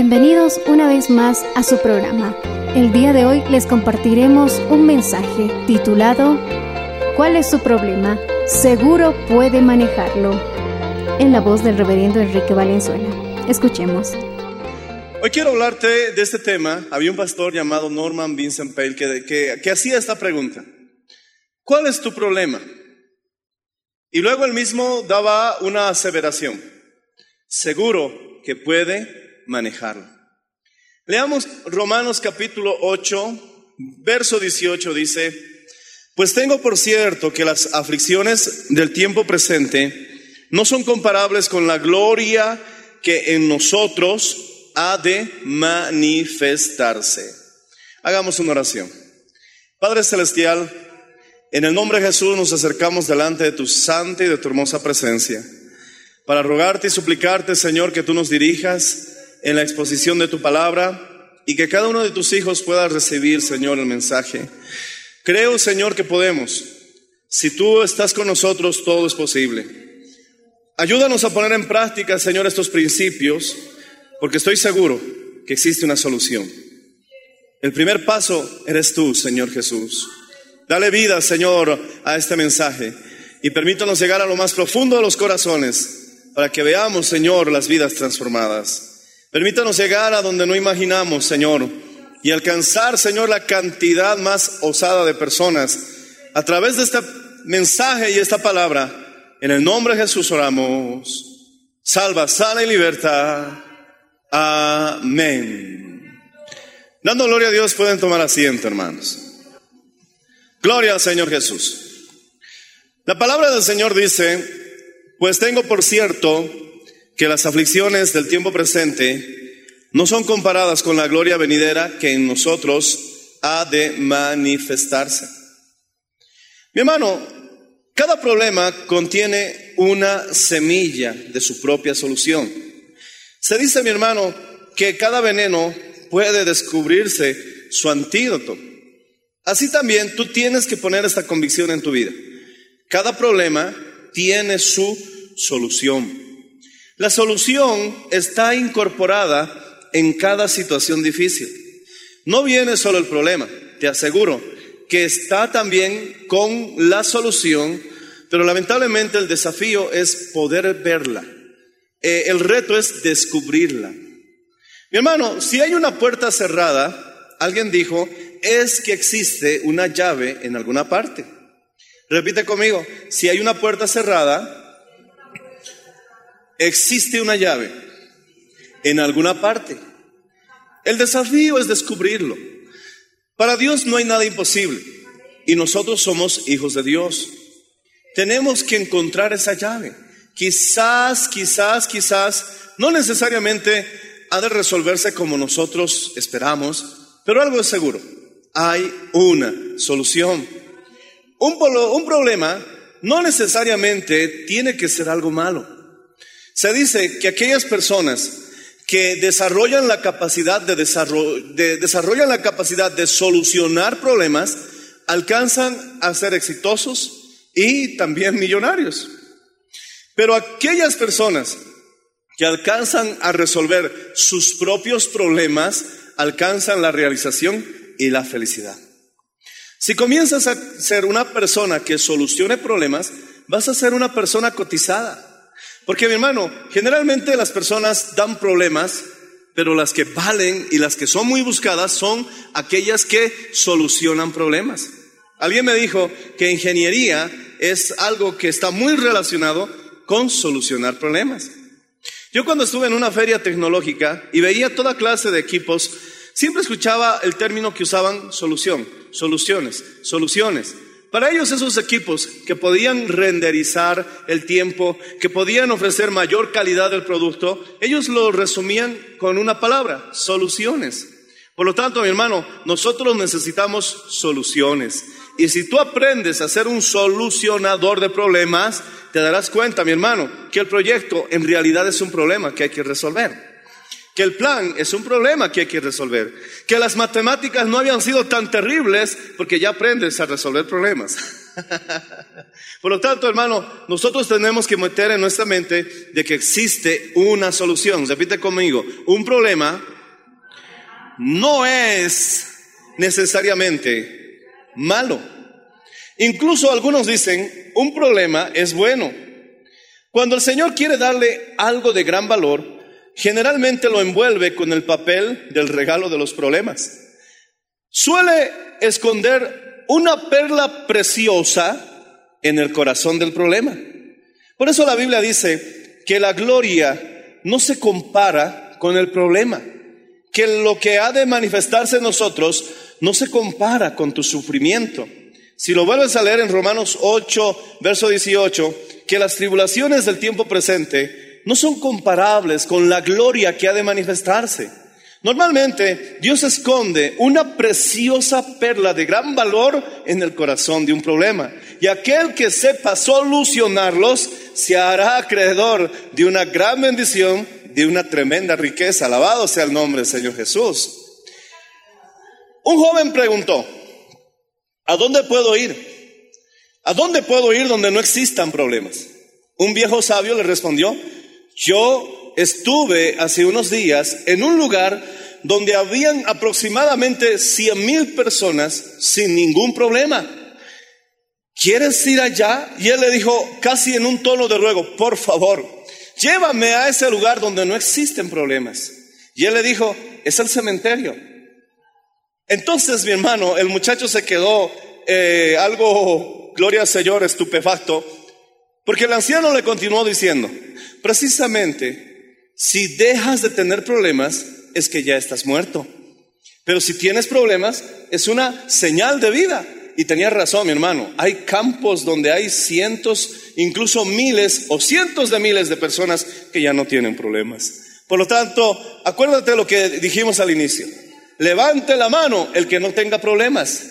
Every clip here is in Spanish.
Bienvenidos una vez más a su programa. El día de hoy les compartiremos un mensaje titulado ¿Cuál es su problema? Seguro puede manejarlo. En la voz del reverendo Enrique Valenzuela. Escuchemos. Hoy quiero hablarte de este tema. Había un pastor llamado Norman Vincent Pale que, que, hacía esta pregunta. ¿Cuál es tu problema? Y luego él mismo daba una aseveración. Seguro que puede manejarlo. Leamos Romanos capítulo 8, verso 18 dice, pues tengo por cierto que las aflicciones del tiempo presente no son comparables con la gloria que en nosotros ha de manifestarse. Hagamos una oración. Padre Celestial, en el nombre de Jesús nos acercamos delante de tu santa y de tu hermosa presencia para rogarte y suplicarte, Señor, que tú nos dirijas en la exposición de tu palabra y que cada uno de tus hijos pueda recibir, Señor, el mensaje. Creo, Señor, que podemos. Si tú estás con nosotros, todo es posible. Ayúdanos a poner en práctica, Señor, estos principios, porque estoy seguro que existe una solución. El primer paso eres tú, Señor Jesús. Dale vida, Señor, a este mensaje y permítanos llegar a lo más profundo de los corazones para que veamos, Señor, las vidas transformadas. Permítanos llegar a donde no imaginamos, Señor, y alcanzar, Señor, la cantidad más osada de personas a través de este mensaje y esta palabra. En el nombre de Jesús oramos. Salva, sana y libertad. Amén. Dando gloria a Dios, pueden tomar asiento, hermanos. Gloria al Señor Jesús. La palabra del Señor dice, pues tengo por cierto que las aflicciones del tiempo presente no son comparadas con la gloria venidera que en nosotros ha de manifestarse. Mi hermano, cada problema contiene una semilla de su propia solución. Se dice, mi hermano, que cada veneno puede descubrirse su antídoto. Así también tú tienes que poner esta convicción en tu vida. Cada problema tiene su solución. La solución está incorporada en cada situación difícil. No viene solo el problema, te aseguro que está también con la solución, pero lamentablemente el desafío es poder verla. Eh, el reto es descubrirla. Mi hermano, si hay una puerta cerrada, alguien dijo, es que existe una llave en alguna parte. Repite conmigo, si hay una puerta cerrada, existe una llave en alguna parte. El desafío es descubrirlo. Para Dios no hay nada imposible y nosotros somos hijos de Dios. Tenemos que encontrar esa llave. Quizás, quizás, quizás, no necesariamente ha de resolverse como nosotros esperamos, pero algo es seguro. Hay una solución. Un, un problema no necesariamente tiene que ser algo malo. Se dice que aquellas personas que desarrollan la capacidad de, desarro- de- desarrollan la capacidad de solucionar problemas, alcanzan a ser exitosos y también millonarios. Pero aquellas personas que alcanzan a resolver sus propios problemas, alcanzan la realización y la felicidad. Si comienzas a ser una persona que solucione problemas, vas a ser una persona cotizada. Porque mi hermano, generalmente las personas dan problemas, pero las que valen y las que son muy buscadas son aquellas que solucionan problemas. Alguien me dijo que ingeniería es algo que está muy relacionado con solucionar problemas. Yo cuando estuve en una feria tecnológica y veía toda clase de equipos, siempre escuchaba el término que usaban solución, soluciones, soluciones. Para ellos esos equipos que podían renderizar el tiempo, que podían ofrecer mayor calidad del producto, ellos lo resumían con una palabra, soluciones. Por lo tanto, mi hermano, nosotros necesitamos soluciones. Y si tú aprendes a ser un solucionador de problemas, te darás cuenta, mi hermano, que el proyecto en realidad es un problema que hay que resolver. Que el plan es un problema que hay que resolver. Que las matemáticas no habían sido tan terribles porque ya aprendes a resolver problemas. Por lo tanto, hermano, nosotros tenemos que meter en nuestra mente de que existe una solución. Repite conmigo, un problema no es necesariamente malo. Incluso algunos dicen, un problema es bueno. Cuando el Señor quiere darle algo de gran valor, generalmente lo envuelve con el papel del regalo de los problemas. Suele esconder una perla preciosa en el corazón del problema. Por eso la Biblia dice que la gloria no se compara con el problema, que lo que ha de manifestarse en nosotros no se compara con tu sufrimiento. Si lo vuelves a leer en Romanos 8, verso 18, que las tribulaciones del tiempo presente no son comparables con la gloria que ha de manifestarse. Normalmente Dios esconde una preciosa perla de gran valor en el corazón de un problema. Y aquel que sepa solucionarlos se hará acreedor de una gran bendición, de una tremenda riqueza. Alabado sea el nombre del Señor Jesús. Un joven preguntó, ¿a dónde puedo ir? ¿A dónde puedo ir donde no existan problemas? Un viejo sabio le respondió, yo estuve hace unos días en un lugar donde habían aproximadamente cien mil personas sin ningún problema. ¿Quieres ir allá? Y él le dijo casi en un tono de ruego, por favor, llévame a ese lugar donde no existen problemas. Y él le dijo, es el cementerio. Entonces, mi hermano, el muchacho se quedó eh, algo, gloria al Señor, estupefacto, porque el anciano le continuó diciendo, precisamente, si dejas de tener problemas, es que ya estás muerto. Pero si tienes problemas, es una señal de vida. Y tenía razón, mi hermano. Hay campos donde hay cientos, incluso miles o cientos de miles de personas que ya no tienen problemas. Por lo tanto, acuérdate lo que dijimos al inicio. Levante la mano el que no tenga problemas.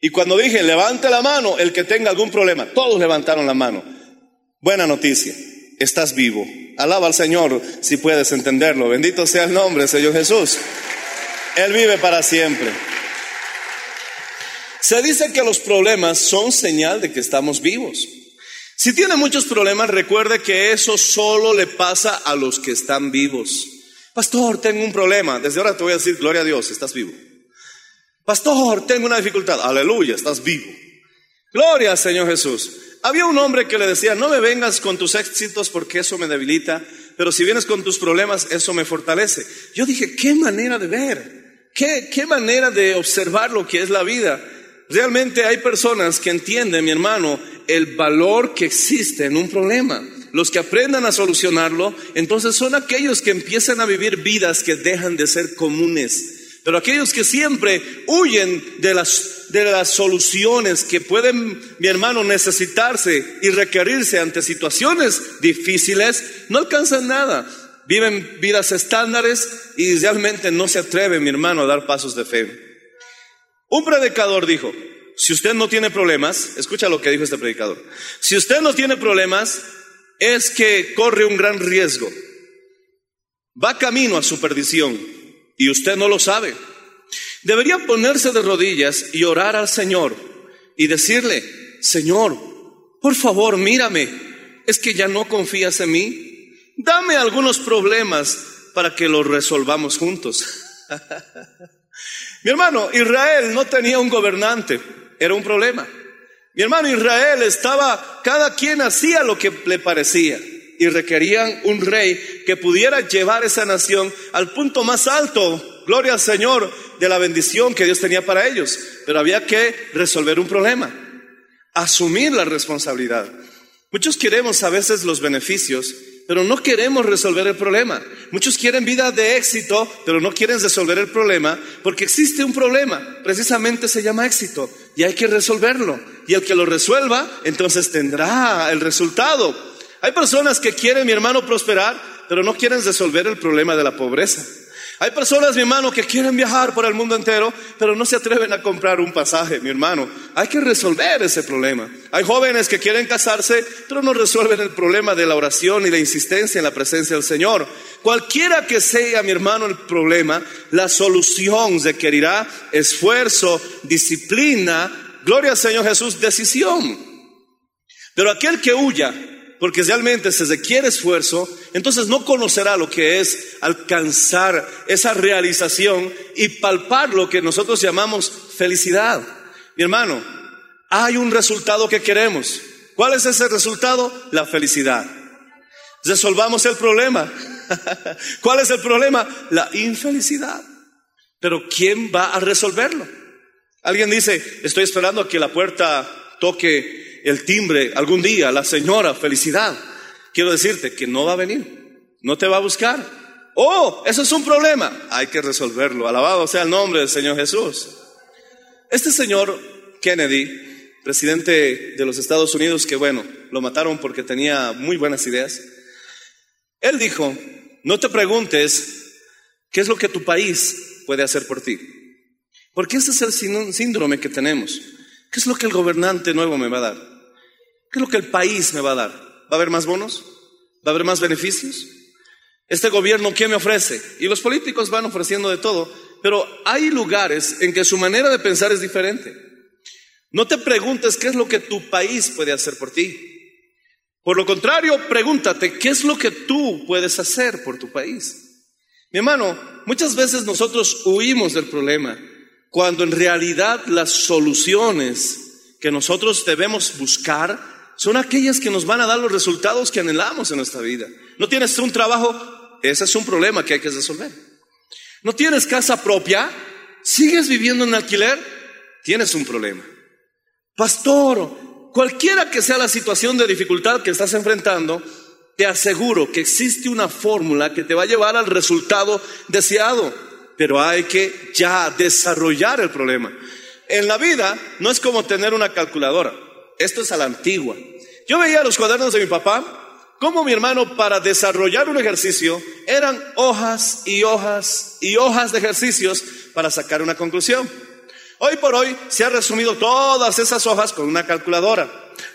Y cuando dije, levante la mano el que tenga algún problema, todos levantaron la mano. Buena noticia, estás vivo. Alaba al Señor si puedes entenderlo. Bendito sea el nombre Señor Jesús. Él vive para siempre. Se dice que los problemas son señal de que estamos vivos. Si tiene muchos problemas, recuerde que eso solo le pasa a los que están vivos. Pastor, tengo un problema. Desde ahora te voy a decir, gloria a Dios, estás vivo. Pastor, tengo una dificultad. Aleluya, estás vivo. Gloria al Señor Jesús. Había un hombre que le decía, no me vengas con tus éxitos porque eso me debilita, pero si vienes con tus problemas, eso me fortalece. Yo dije, qué manera de ver, qué, qué manera de observar lo que es la vida. Realmente hay personas que entienden, mi hermano, el valor que existe en un problema. Los que aprendan a solucionarlo, entonces son aquellos que empiezan a vivir vidas que dejan de ser comunes. Pero aquellos que siempre huyen de las, de las soluciones que pueden, mi hermano, necesitarse y requerirse ante situaciones difíciles, no alcanzan nada. Viven vidas estándares y realmente no se atreven, mi hermano, a dar pasos de fe. Un predicador dijo, si usted no tiene problemas, escucha lo que dijo este predicador, si usted no tiene problemas, es que corre un gran riesgo. va camino a su perdición y usted no lo sabe. Debería ponerse de rodillas y orar al Señor y decirle, Señor, por favor, mírame, es que ya no confías en mí. Dame algunos problemas para que los resolvamos juntos. Mi hermano, Israel no tenía un gobernante, era un problema. Mi hermano Israel estaba, cada quien hacía lo que le parecía y requerían un rey que pudiera llevar esa nación al punto más alto, gloria al Señor, de la bendición que Dios tenía para ellos. Pero había que resolver un problema, asumir la responsabilidad. Muchos queremos a veces los beneficios, pero no queremos resolver el problema. Muchos quieren vida de éxito, pero no quieren resolver el problema, porque existe un problema, precisamente se llama éxito, y hay que resolverlo. Y el que lo resuelva, entonces tendrá el resultado. Hay personas que quieren, mi hermano, prosperar, pero no quieren resolver el problema de la pobreza. Hay personas, mi hermano, que quieren viajar por el mundo entero, pero no se atreven a comprar un pasaje, mi hermano. Hay que resolver ese problema. Hay jóvenes que quieren casarse, pero no resuelven el problema de la oración y la insistencia en la presencia del Señor. Cualquiera que sea, mi hermano, el problema, la solución requerirá esfuerzo, disciplina, gloria al Señor Jesús, decisión. Pero aquel que huya, porque realmente se requiere esfuerzo, entonces no conocerá lo que es alcanzar esa realización y palpar lo que nosotros llamamos felicidad. Mi hermano, hay un resultado que queremos. ¿Cuál es ese resultado? La felicidad. Resolvamos el problema. ¿Cuál es el problema? La infelicidad. Pero ¿quién va a resolverlo? Alguien dice, estoy esperando a que la puerta toque el timbre algún día, la señora, felicidad. Quiero decirte que no va a venir, no te va a buscar. Oh, eso es un problema. Hay que resolverlo. Alabado sea el nombre del Señor Jesús. Este señor Kennedy, presidente de los Estados Unidos, que bueno, lo mataron porque tenía muy buenas ideas, él dijo, no te preguntes qué es lo que tu país puede hacer por ti. Porque ese es el síndrome que tenemos. ¿Qué es lo que el gobernante nuevo me va a dar? ¿Qué es lo que el país me va a dar? ¿Va a haber más bonos? ¿Va a haber más beneficios? Este gobierno, ¿qué me ofrece? Y los políticos van ofreciendo de todo, pero hay lugares en que su manera de pensar es diferente. No te preguntes qué es lo que tu país puede hacer por ti. Por lo contrario, pregúntate qué es lo que tú puedes hacer por tu país. Mi hermano, muchas veces nosotros huimos del problema cuando en realidad las soluciones que nosotros debemos buscar son aquellas que nos van a dar los resultados que anhelamos en nuestra vida. ¿No tienes un trabajo? Ese es un problema que hay que resolver. ¿No tienes casa propia? ¿Sigues viviendo en alquiler? Tienes un problema. Pastor, cualquiera que sea la situación de dificultad que estás enfrentando, te aseguro que existe una fórmula que te va a llevar al resultado deseado pero hay que ya desarrollar el problema. En la vida no es como tener una calculadora, esto es a la antigua. Yo veía los cuadernos de mi papá, como mi hermano para desarrollar un ejercicio eran hojas y hojas y hojas de ejercicios para sacar una conclusión. Hoy por hoy se ha resumido todas esas hojas con una calculadora.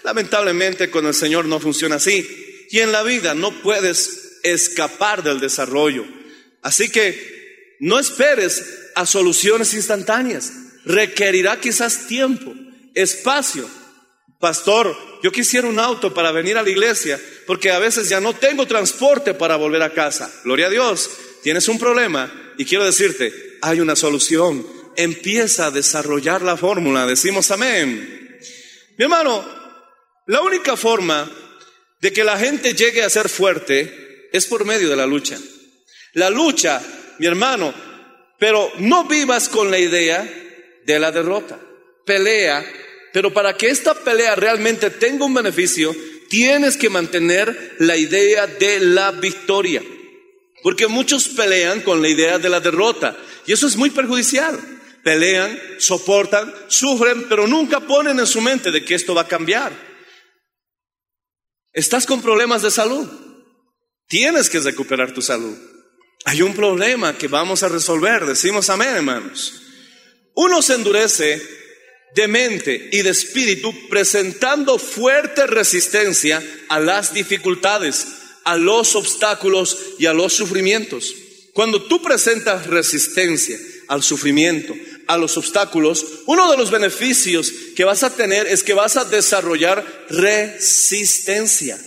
Lamentablemente con el Señor no funciona así. Y en la vida no puedes escapar del desarrollo. Así que no esperes a soluciones instantáneas. Requerirá quizás tiempo, espacio. Pastor, yo quisiera un auto para venir a la iglesia porque a veces ya no tengo transporte para volver a casa. Gloria a Dios, tienes un problema y quiero decirte, hay una solución. Empieza a desarrollar la fórmula. Decimos amén. Mi hermano, la única forma de que la gente llegue a ser fuerte es por medio de la lucha. La lucha mi hermano, pero no vivas con la idea de la derrota. Pelea, pero para que esta pelea realmente tenga un beneficio, tienes que mantener la idea de la victoria. Porque muchos pelean con la idea de la derrota y eso es muy perjudicial. Pelean, soportan, sufren, pero nunca ponen en su mente de que esto va a cambiar. Estás con problemas de salud. Tienes que recuperar tu salud. Hay un problema que vamos a resolver, decimos amén, hermanos. Uno se endurece de mente y de espíritu presentando fuerte resistencia a las dificultades. a los obstáculos y a los sufrimientos. Cuando tú presentas resistencia al sufrimiento, a los obstáculos, uno de los beneficios que vas a tener es que vas a desarrollar resistencia.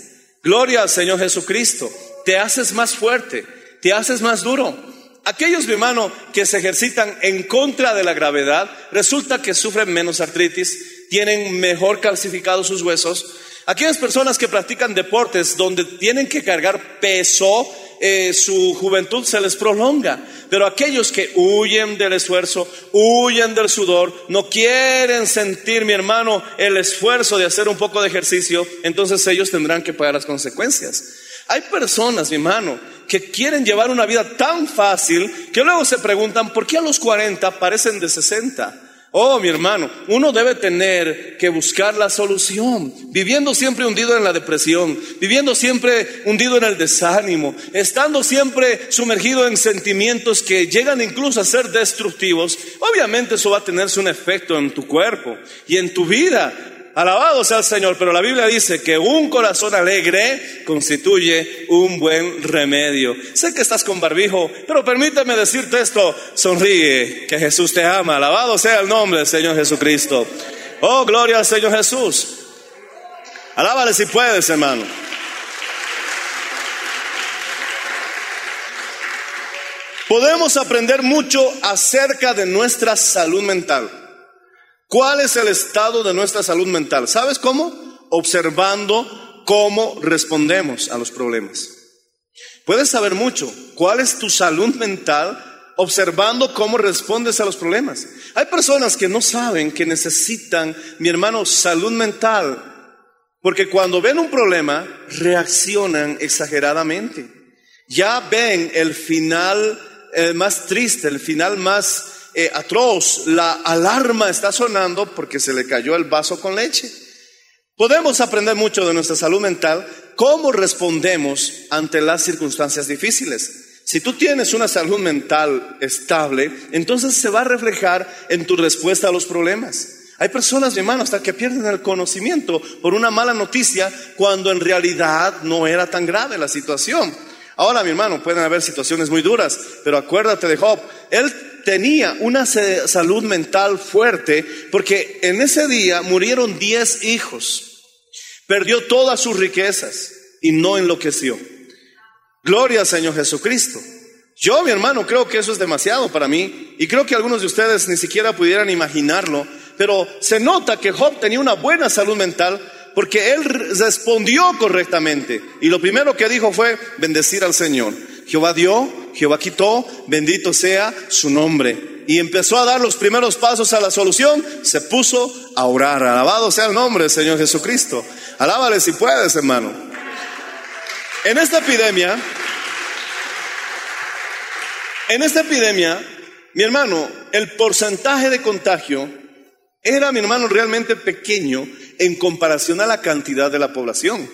Gloria al Señor Jesucristo. Te haces más fuerte, te haces más duro. Aquellos, mi hermano, que se ejercitan en contra de la gravedad, resulta que sufren menos artritis, tienen mejor calcificados sus huesos. Aquellas personas que practican deportes donde tienen que cargar peso, eh, su juventud se les prolonga. Pero aquellos que huyen del esfuerzo, huyen del sudor, no quieren sentir, mi hermano, el esfuerzo de hacer un poco de ejercicio, entonces ellos tendrán que pagar las consecuencias. Hay personas, mi hermano, que quieren llevar una vida tan fácil que luego se preguntan, ¿por qué a los 40 parecen de 60? Oh, mi hermano, uno debe tener que buscar la solución, viviendo siempre hundido en la depresión, viviendo siempre hundido en el desánimo, estando siempre sumergido en sentimientos que llegan incluso a ser destructivos. Obviamente eso va a tenerse un efecto en tu cuerpo y en tu vida. Alabado sea el Señor, pero la Biblia dice que un corazón alegre constituye un buen remedio. Sé que estás con barbijo, pero permítame decirte esto, sonríe, que Jesús te ama. Alabado sea el nombre del Señor Jesucristo. Oh, gloria al Señor Jesús. Alábale si puedes, hermano. Podemos aprender mucho acerca de nuestra salud mental. ¿Cuál es el estado de nuestra salud mental? ¿Sabes cómo? Observando cómo respondemos a los problemas. Puedes saber mucho. ¿Cuál es tu salud mental? Observando cómo respondes a los problemas. Hay personas que no saben que necesitan, mi hermano, salud mental. Porque cuando ven un problema, reaccionan exageradamente. Ya ven el final eh, más triste, el final más eh, atroz, la alarma está sonando porque se le cayó el vaso con leche. Podemos aprender mucho de nuestra salud mental, cómo respondemos ante las circunstancias difíciles. Si tú tienes una salud mental estable, entonces se va a reflejar en tu respuesta a los problemas. Hay personas, mi hermano, hasta que pierden el conocimiento por una mala noticia cuando en realidad no era tan grave la situación. Ahora, mi hermano, pueden haber situaciones muy duras, pero acuérdate de Job. Él tenía una salud mental fuerte porque en ese día murieron diez hijos. Perdió todas sus riquezas y no enloqueció. Gloria al Señor Jesucristo. Yo, mi hermano, creo que eso es demasiado para mí y creo que algunos de ustedes ni siquiera pudieran imaginarlo, pero se nota que Job tenía una buena salud mental porque él respondió correctamente y lo primero que dijo fue bendecir al Señor. Jehová dio, Jehová quitó, bendito sea su nombre. Y empezó a dar los primeros pasos a la solución, se puso a orar. Alabado sea el nombre del Señor Jesucristo. Alábale si puedes, hermano. En esta epidemia, en esta epidemia, mi hermano, el porcentaje de contagio era, mi hermano, realmente pequeño en comparación a la cantidad de la población.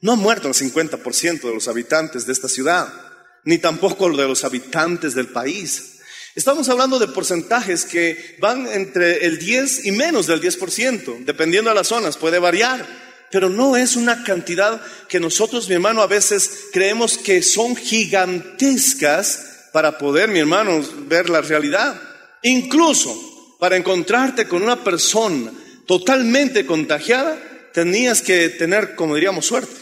No han muerto el 50% de los habitantes de esta ciudad ni tampoco de los habitantes del país. Estamos hablando de porcentajes que van entre el 10 y menos del 10%, dependiendo de las zonas, puede variar, pero no es una cantidad que nosotros, mi hermano, a veces creemos que son gigantescas para poder, mi hermano, ver la realidad. Incluso para encontrarte con una persona totalmente contagiada, tenías que tener, como diríamos, suerte,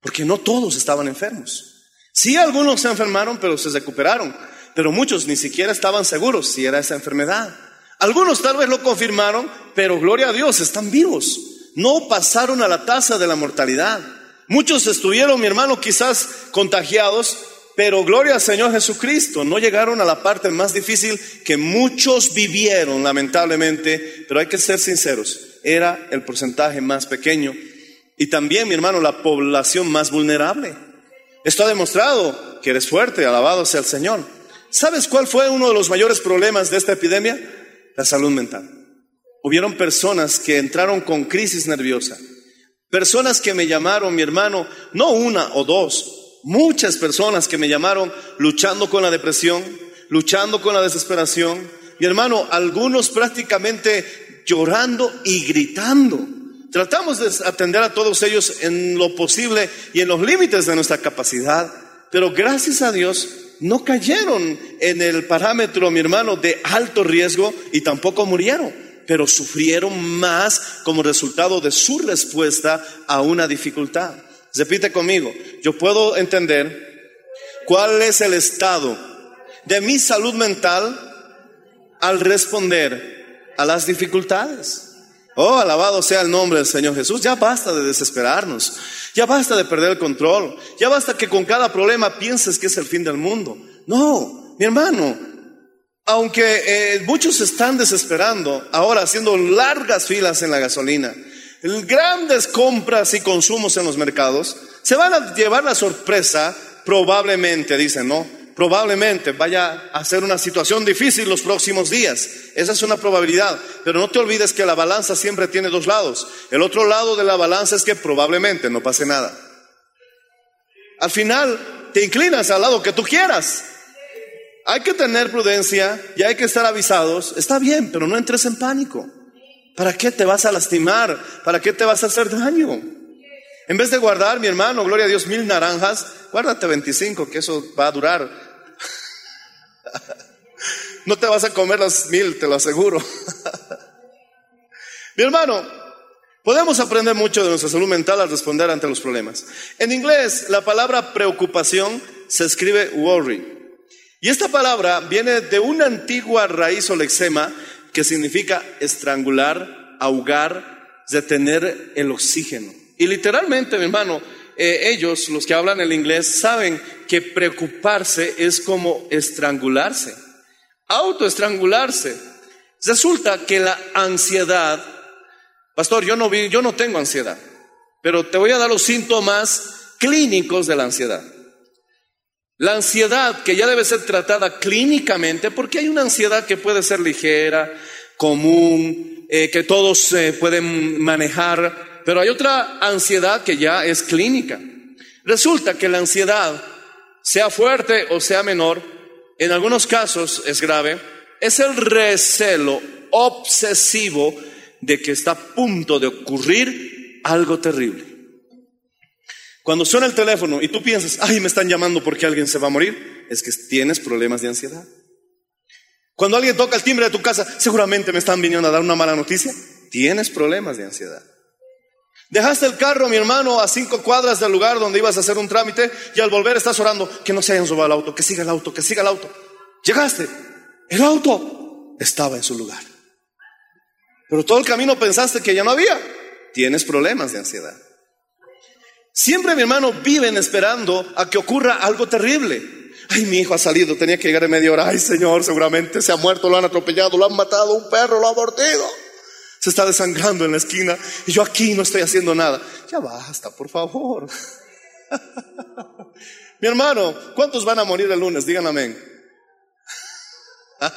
porque no todos estaban enfermos. Sí, algunos se enfermaron, pero se recuperaron. Pero muchos ni siquiera estaban seguros si era esa enfermedad. Algunos tal vez lo confirmaron, pero gloria a Dios, están vivos. No pasaron a la tasa de la mortalidad. Muchos estuvieron, mi hermano, quizás contagiados, pero gloria al Señor Jesucristo, no llegaron a la parte más difícil que muchos vivieron, lamentablemente, pero hay que ser sinceros, era el porcentaje más pequeño y también, mi hermano, la población más vulnerable. Esto ha demostrado que eres fuerte, alabado sea el Señor. ¿Sabes cuál fue uno de los mayores problemas de esta epidemia? La salud mental. Hubieron personas que entraron con crisis nerviosa. Personas que me llamaron, mi hermano, no una o dos, muchas personas que me llamaron luchando con la depresión, luchando con la desesperación. Mi hermano, algunos prácticamente llorando y gritando Tratamos de atender a todos ellos en lo posible y en los límites de nuestra capacidad, pero gracias a Dios no cayeron en el parámetro, mi hermano, de alto riesgo y tampoco murieron, pero sufrieron más como resultado de su respuesta a una dificultad. Repite conmigo, yo puedo entender cuál es el estado de mi salud mental al responder a las dificultades. Oh, alabado sea el nombre del Señor Jesús. Ya basta de desesperarnos. Ya basta de perder el control. Ya basta que con cada problema pienses que es el fin del mundo. No, mi hermano. Aunque eh, muchos están desesperando, ahora haciendo largas filas en la gasolina, grandes compras y consumos en los mercados, se van a llevar la sorpresa, probablemente, dicen, ¿no? Probablemente vaya a ser una situación difícil los próximos días. Esa es una probabilidad. Pero no te olvides que la balanza siempre tiene dos lados. El otro lado de la balanza es que probablemente no pase nada. Al final te inclinas al lado que tú quieras. Hay que tener prudencia y hay que estar avisados. Está bien, pero no entres en pánico. ¿Para qué te vas a lastimar? ¿Para qué te vas a hacer daño? En vez de guardar, mi hermano, gloria a Dios, mil naranjas, guárdate 25, que eso va a durar. No te vas a comer las mil, te lo aseguro. Mi hermano, podemos aprender mucho de nuestra salud mental al responder ante los problemas. En inglés, la palabra preocupación se escribe worry. Y esta palabra viene de una antigua raíz o lexema que significa estrangular, ahogar, detener el oxígeno. Y literalmente, mi hermano, eh, ellos, los que hablan el inglés, saben que preocuparse es como estrangularse, autoestrangularse. Resulta que la ansiedad, pastor, yo no vi, yo no tengo ansiedad, pero te voy a dar los síntomas clínicos de la ansiedad. La ansiedad que ya debe ser tratada clínicamente, porque hay una ansiedad que puede ser ligera, común, eh, que todos eh, pueden manejar, pero hay otra ansiedad que ya es clínica. Resulta que la ansiedad, sea fuerte o sea menor, en algunos casos es grave, es el recelo obsesivo de que está a punto de ocurrir algo terrible. Cuando suena el teléfono y tú piensas, ay, me están llamando porque alguien se va a morir, es que tienes problemas de ansiedad. Cuando alguien toca el timbre de tu casa, seguramente me están viniendo a dar una mala noticia, tienes problemas de ansiedad. Dejaste el carro, mi hermano, a cinco cuadras del lugar donde ibas a hacer un trámite y al volver estás orando que no se hayan robado el auto, que siga el auto, que siga el auto. Llegaste, el auto estaba en su lugar. Pero todo el camino pensaste que ya no había. Tienes problemas de ansiedad. Siempre, mi hermano, viven esperando a que ocurra algo terrible. Ay, mi hijo ha salido, tenía que llegar en media hora. Ay, Señor, seguramente se ha muerto, lo han atropellado, lo han matado, un perro lo ha mordido se está desangrando en la esquina y yo aquí no estoy haciendo nada. Ya basta, por favor. Mi hermano, ¿cuántos van a morir el lunes? Digan amén.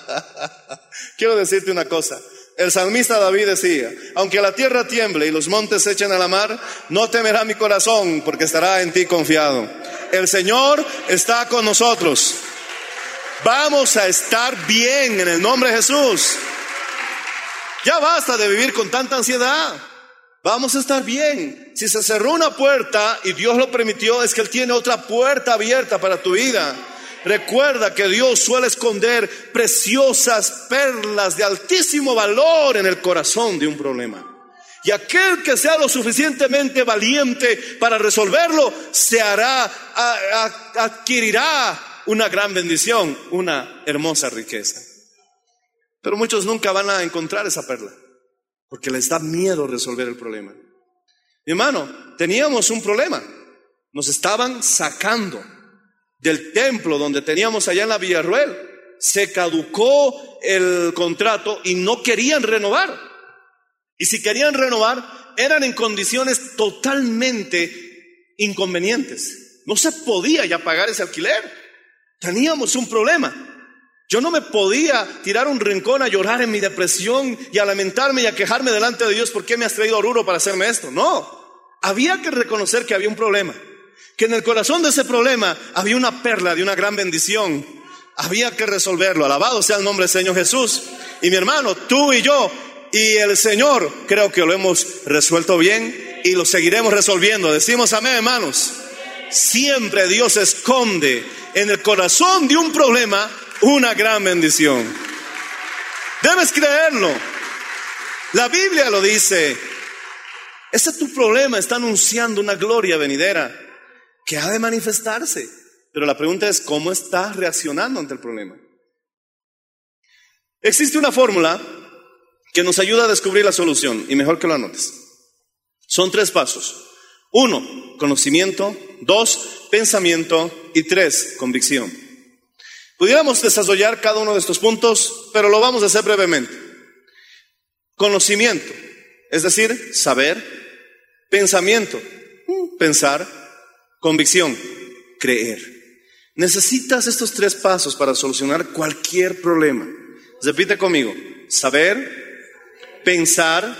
Quiero decirte una cosa. El salmista David decía, aunque la tierra tiemble y los montes se echen a la mar, no temerá mi corazón porque estará en ti confiado. El Señor está con nosotros. Vamos a estar bien en el nombre de Jesús. Ya basta de vivir con tanta ansiedad. Vamos a estar bien. Si se cerró una puerta y Dios lo permitió, es que Él tiene otra puerta abierta para tu vida. Recuerda que Dios suele esconder preciosas perlas de altísimo valor en el corazón de un problema. Y aquel que sea lo suficientemente valiente para resolverlo, se hará, adquirirá una gran bendición, una hermosa riqueza. Pero muchos nunca van a encontrar esa perla, porque les da miedo resolver el problema. Mi hermano, teníamos un problema. Nos estaban sacando del templo donde teníamos allá en la Villarruel. Se caducó el contrato y no querían renovar. Y si querían renovar, eran en condiciones totalmente inconvenientes. No se podía ya pagar ese alquiler. Teníamos un problema. Yo no me podía tirar un rincón a llorar en mi depresión y a lamentarme y a quejarme delante de Dios, ¿por qué me has traído Oruro para hacerme esto? No, había que reconocer que había un problema, que en el corazón de ese problema había una perla de una gran bendición. Había que resolverlo. Alabado sea el nombre del Señor Jesús. Y mi hermano, tú y yo y el Señor creo que lo hemos resuelto bien y lo seguiremos resolviendo. Decimos amén, hermanos. Siempre Dios esconde en el corazón de un problema una gran bendición. Debes creerlo. La Biblia lo dice. Ese tu problema está anunciando una gloria venidera que ha de manifestarse. Pero la pregunta es, ¿cómo estás reaccionando ante el problema? Existe una fórmula que nos ayuda a descubrir la solución, y mejor que lo anotes. Son tres pasos. Uno, conocimiento. Dos, pensamiento. Y tres, convicción. Pudiéramos desarrollar cada uno de estos puntos, pero lo vamos a hacer brevemente. Conocimiento, es decir, saber. Pensamiento, pensar. Convicción, creer. Necesitas estos tres pasos para solucionar cualquier problema. Repite conmigo, saber, pensar,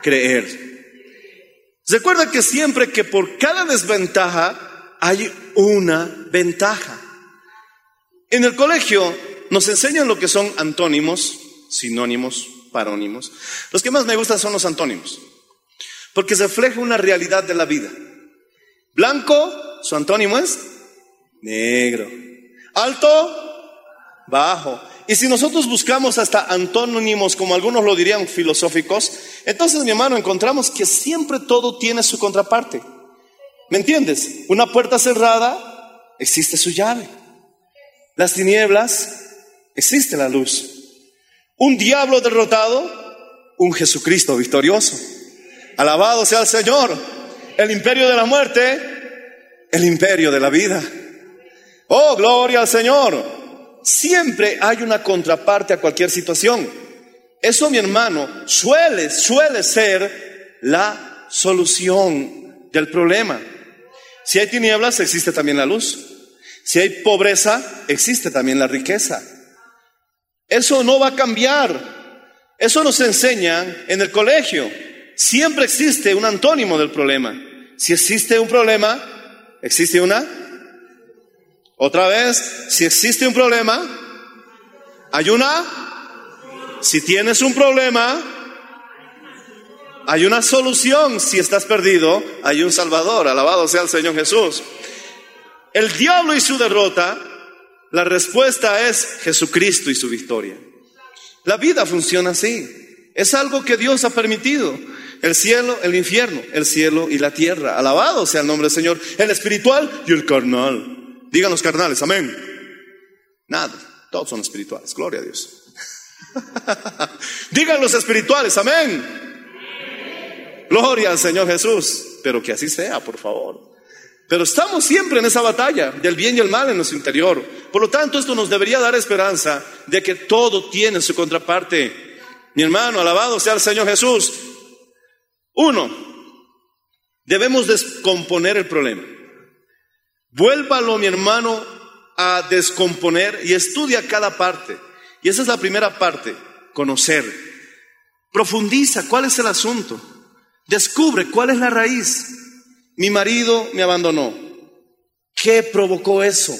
creer. Recuerda que siempre que por cada desventaja hay una ventaja. En el colegio nos enseñan lo que son antónimos, sinónimos, parónimos. Los que más me gustan son los antónimos, porque refleja una realidad de la vida. Blanco, su antónimo es negro. Alto, bajo. Y si nosotros buscamos hasta antónimos, como algunos lo dirían filosóficos, entonces, mi hermano, encontramos que siempre todo tiene su contraparte. ¿Me entiendes? Una puerta cerrada, existe su llave. Las tinieblas, existe la luz. Un diablo derrotado, un Jesucristo victorioso. Alabado sea el Señor. El imperio de la muerte, el imperio de la vida. Oh, gloria al Señor. Siempre hay una contraparte a cualquier situación. Eso, mi hermano, suele, suele ser la solución del problema. Si hay tinieblas, existe también la luz. Si hay pobreza, existe también la riqueza. Eso no va a cambiar. Eso nos enseñan en el colegio. Siempre existe un antónimo del problema. Si existe un problema, existe una. Otra vez, si existe un problema, hay una. Si tienes un problema, hay una solución. Si estás perdido, hay un Salvador. Alabado sea el Señor Jesús. El diablo y su derrota, la respuesta es Jesucristo y su victoria. La vida funciona así. Es algo que Dios ha permitido. El cielo, el infierno, el cielo y la tierra. Alabado sea el nombre del Señor. El espiritual y el carnal. Digan los carnales, amén. Nada, todos son espirituales. Gloria a Dios. Digan los espirituales, amén. Gloria al Señor Jesús. Pero que así sea, por favor. Pero estamos siempre en esa batalla del bien y el mal en nuestro interior. Por lo tanto, esto nos debería dar esperanza de que todo tiene su contraparte. Mi hermano, alabado sea el Señor Jesús. Uno, debemos descomponer el problema. Vuélvalo, mi hermano, a descomponer y estudia cada parte. Y esa es la primera parte, conocer. Profundiza cuál es el asunto. Descubre cuál es la raíz. Mi marido me abandonó. ¿Qué provocó eso?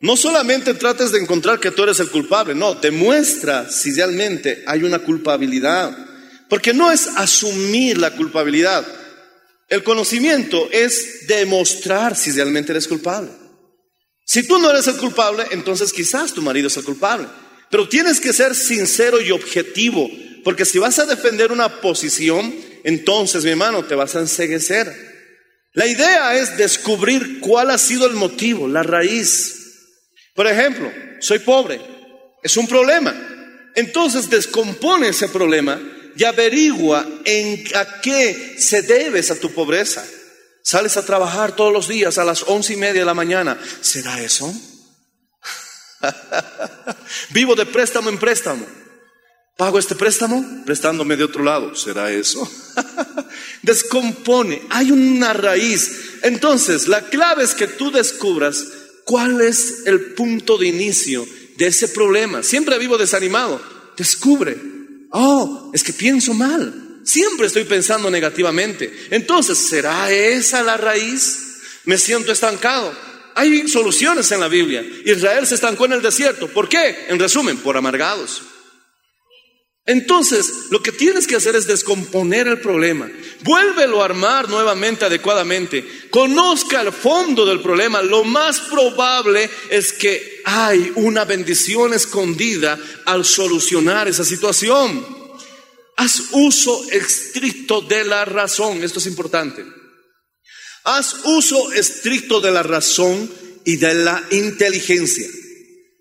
No solamente trates de encontrar que tú eres el culpable, no, demuestra si realmente hay una culpabilidad. Porque no es asumir la culpabilidad. El conocimiento es demostrar si realmente eres culpable. Si tú no eres el culpable, entonces quizás tu marido es el culpable. Pero tienes que ser sincero y objetivo, porque si vas a defender una posición, entonces, mi hermano, te vas a enseguecer. La idea es descubrir cuál ha sido el motivo, la raíz. Por ejemplo, soy pobre, es un problema. Entonces descompone ese problema y averigua en a qué se debes a tu pobreza. Sales a trabajar todos los días a las once y media de la mañana. ¿Será eso? Vivo de préstamo en préstamo. ¿Pago este préstamo? Prestándome de otro lado. ¿Será eso? Descompone. Hay una raíz. Entonces, la clave es que tú descubras cuál es el punto de inicio de ese problema. Siempre vivo desanimado. Descubre. Oh, es que pienso mal. Siempre estoy pensando negativamente. Entonces, ¿será esa la raíz? Me siento estancado. Hay soluciones en la Biblia. Israel se estancó en el desierto. ¿Por qué? En resumen, por amargados. Entonces, lo que tienes que hacer es descomponer el problema. Vuélvelo a armar nuevamente adecuadamente. Conozca el fondo del problema. Lo más probable es que hay una bendición escondida al solucionar esa situación. Haz uso estricto de la razón. Esto es importante. Haz uso estricto de la razón y de la inteligencia.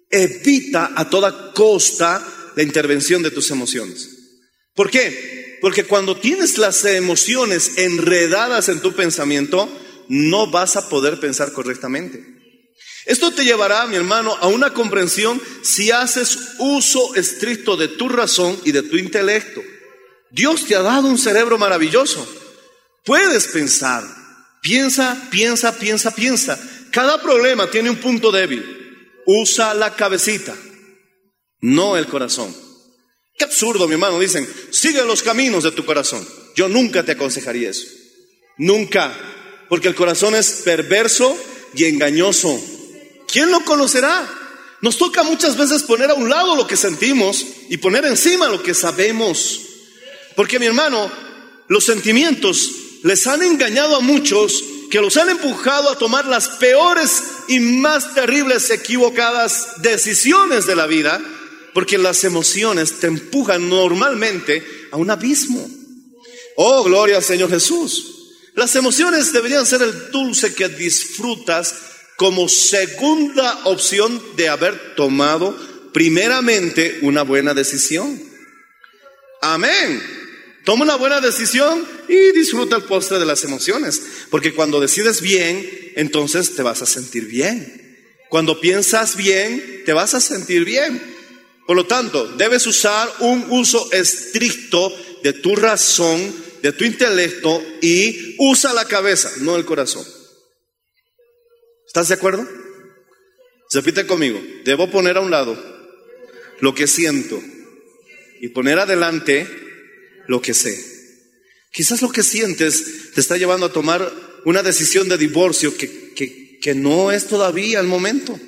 Evita a toda costa la intervención de tus emociones. ¿Por qué? Porque cuando tienes las emociones enredadas en tu pensamiento, no vas a poder pensar correctamente. Esto te llevará, mi hermano, a una comprensión si haces uso estricto de tu razón y de tu intelecto. Dios te ha dado un cerebro maravilloso. Puedes pensar. Piensa, piensa, piensa, piensa. Cada problema tiene un punto débil. Usa la cabecita no el corazón. Qué absurdo, mi hermano. Dicen, sigue los caminos de tu corazón. Yo nunca te aconsejaría eso. Nunca. Porque el corazón es perverso y engañoso. ¿Quién lo conocerá? Nos toca muchas veces poner a un lado lo que sentimos y poner encima lo que sabemos. Porque mi hermano, los sentimientos les han engañado a muchos que los han empujado a tomar las peores y más terribles equivocadas decisiones de la vida porque las emociones te empujan normalmente a un abismo. Oh, gloria al Señor Jesús. Las emociones deberían ser el dulce que disfrutas como segunda opción de haber tomado primeramente una buena decisión. Amén. Toma una buena decisión y disfruta el postre de las emociones. Porque cuando decides bien, entonces te vas a sentir bien. Cuando piensas bien, te vas a sentir bien. Por lo tanto, debes usar un uso estricto de tu razón, de tu intelecto y usa la cabeza, no el corazón. ¿Estás de acuerdo? Repite conmigo, debo poner a un lado lo que siento y poner adelante lo que sé. Quizás lo que sientes te está llevando a tomar una decisión de divorcio que, que, que no es todavía el momento.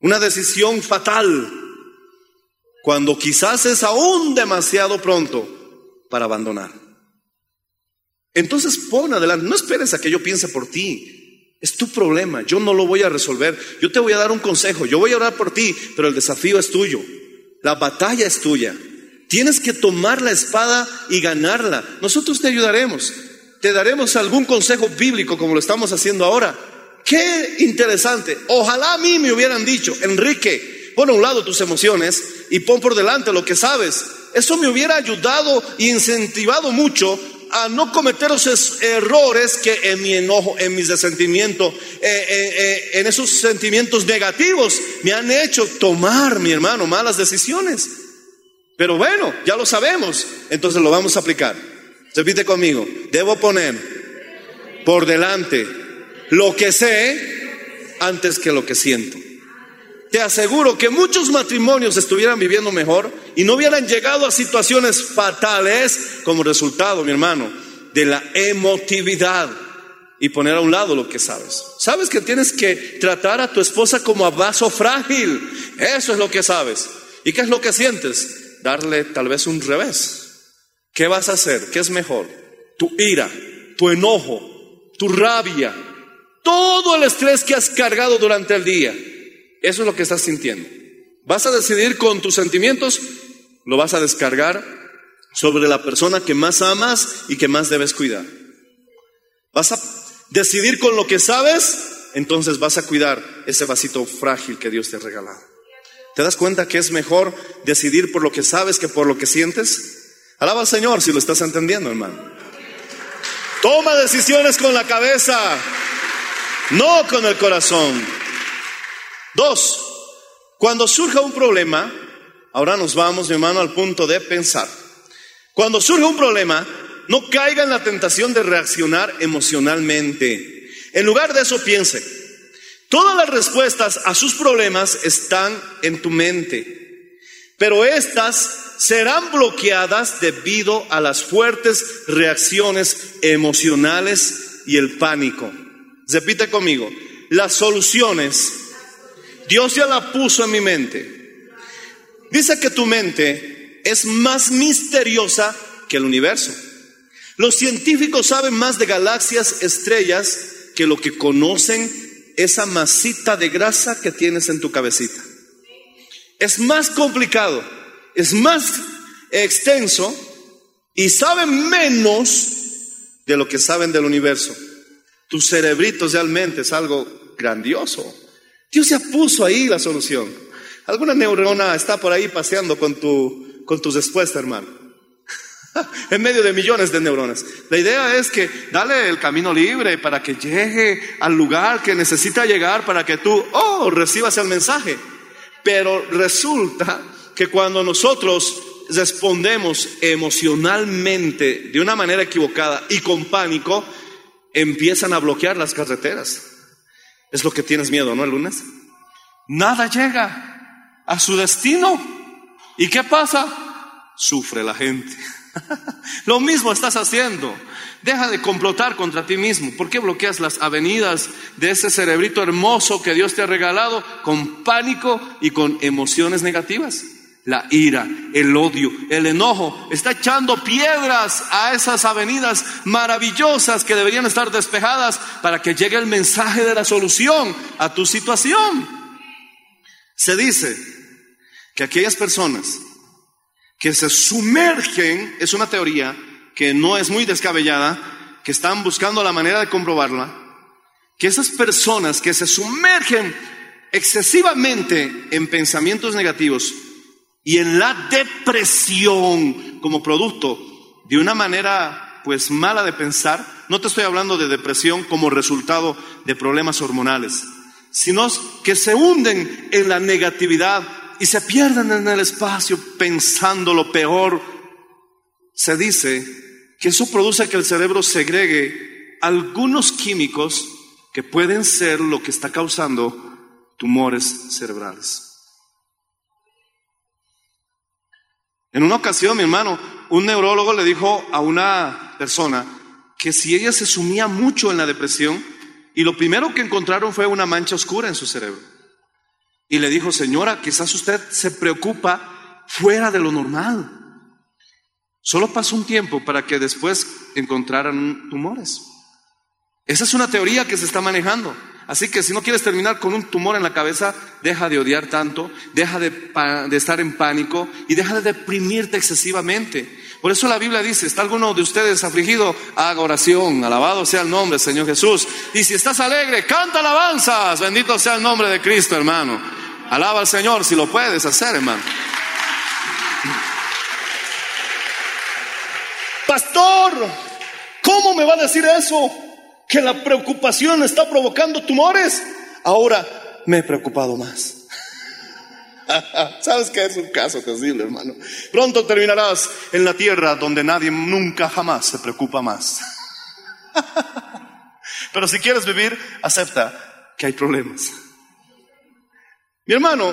Una decisión fatal cuando quizás es aún demasiado pronto para abandonar. Entonces pon adelante, no esperes a que yo piense por ti. Es tu problema, yo no lo voy a resolver. Yo te voy a dar un consejo, yo voy a orar por ti, pero el desafío es tuyo. La batalla es tuya. Tienes que tomar la espada y ganarla. Nosotros te ayudaremos. Te daremos algún consejo bíblico como lo estamos haciendo ahora. Qué interesante. Ojalá a mí me hubieran dicho, Enrique, pon a un lado tus emociones y pon por delante lo que sabes. Eso me hubiera ayudado e incentivado mucho a no cometer esos errores que en mi enojo, en mis sentimientos, eh, eh, eh, en esos sentimientos negativos me han hecho tomar, mi hermano, malas decisiones. Pero bueno, ya lo sabemos, entonces lo vamos a aplicar. Repite conmigo, debo poner por delante lo que sé antes que lo que siento te aseguro que muchos matrimonios estuvieran viviendo mejor y no hubieran llegado a situaciones fatales como resultado, mi hermano, de la emotividad y poner a un lado lo que sabes. Sabes que tienes que tratar a tu esposa como a vaso frágil. Eso es lo que sabes. ¿Y qué es lo que sientes? Darle tal vez un revés. ¿Qué vas a hacer? ¿Qué es mejor? Tu ira, tu enojo, tu rabia, todo el estrés que has cargado durante el día eso es lo que estás sintiendo. Vas a decidir con tus sentimientos, lo vas a descargar sobre la persona que más amas y que más debes cuidar. Vas a decidir con lo que sabes, entonces vas a cuidar ese vasito frágil que Dios te ha regalado. ¿Te das cuenta que es mejor decidir por lo que sabes que por lo que sientes? Alaba al Señor si lo estás entendiendo, hermano. Toma decisiones con la cabeza, no con el corazón. Dos, cuando surja un problema, ahora nos vamos, mi hermano, al punto de pensar. Cuando surja un problema, no caiga en la tentación de reaccionar emocionalmente. En lugar de eso, piense, todas las respuestas a sus problemas están en tu mente, pero estas serán bloqueadas debido a las fuertes reacciones emocionales y el pánico. Repite conmigo, las soluciones Dios ya la puso en mi mente. Dice que tu mente es más misteriosa que el universo. Los científicos saben más de galaxias, estrellas, que lo que conocen esa masita de grasa que tienes en tu cabecita. Es más complicado, es más extenso y saben menos de lo que saben del universo. Tu cerebrito realmente es algo grandioso. Dios ya puso ahí la solución. Alguna neurona está por ahí paseando con, tu, con tus respuestas, hermano. en medio de millones de neuronas. La idea es que dale el camino libre para que llegue al lugar que necesita llegar para que tú, oh, recibas el mensaje. Pero resulta que cuando nosotros respondemos emocionalmente de una manera equivocada y con pánico, empiezan a bloquear las carreteras. Es lo que tienes miedo, ¿no, el lunes? Nada llega a su destino. ¿Y qué pasa? Sufre la gente. Lo mismo estás haciendo. Deja de complotar contra ti mismo. ¿Por qué bloqueas las avenidas de ese cerebrito hermoso que Dios te ha regalado con pánico y con emociones negativas? La ira, el odio, el enojo está echando piedras a esas avenidas maravillosas que deberían estar despejadas para que llegue el mensaje de la solución a tu situación. Se dice que aquellas personas que se sumergen, es una teoría que no es muy descabellada, que están buscando la manera de comprobarla, que esas personas que se sumergen excesivamente en pensamientos negativos y en la depresión como producto de una manera pues mala de pensar, no te estoy hablando de depresión como resultado de problemas hormonales, sino que se hunden en la negatividad y se pierden en el espacio pensando lo peor, se dice que eso produce que el cerebro segregue algunos químicos que pueden ser lo que está causando tumores cerebrales. En una ocasión, mi hermano, un neurólogo le dijo a una persona que si ella se sumía mucho en la depresión, y lo primero que encontraron fue una mancha oscura en su cerebro y le dijo, señora, quizás usted se preocupa fuera de lo normal. Solo pasó un tiempo para que después encontraran tumores. Esa es una teoría que se está manejando. Así que si no quieres terminar con un tumor en la cabeza, deja de odiar tanto, deja de, estar en pánico y deja de deprimirte excesivamente. Por eso la Biblia dice, ¿está alguno de ustedes afligido? Haga oración, alabado sea el nombre del Señor Jesús. Y si estás alegre, canta alabanzas, bendito sea el nombre de Cristo, hermano. Alaba al Señor si lo puedes hacer, hermano. Pastor, ¿cómo me va a decir eso? Que la preocupación está provocando tumores. Ahora me he preocupado más. ¿Sabes qué es un caso posible, hermano? Pronto terminarás en la tierra donde nadie nunca jamás se preocupa más. Pero si quieres vivir, acepta que hay problemas. Mi hermano,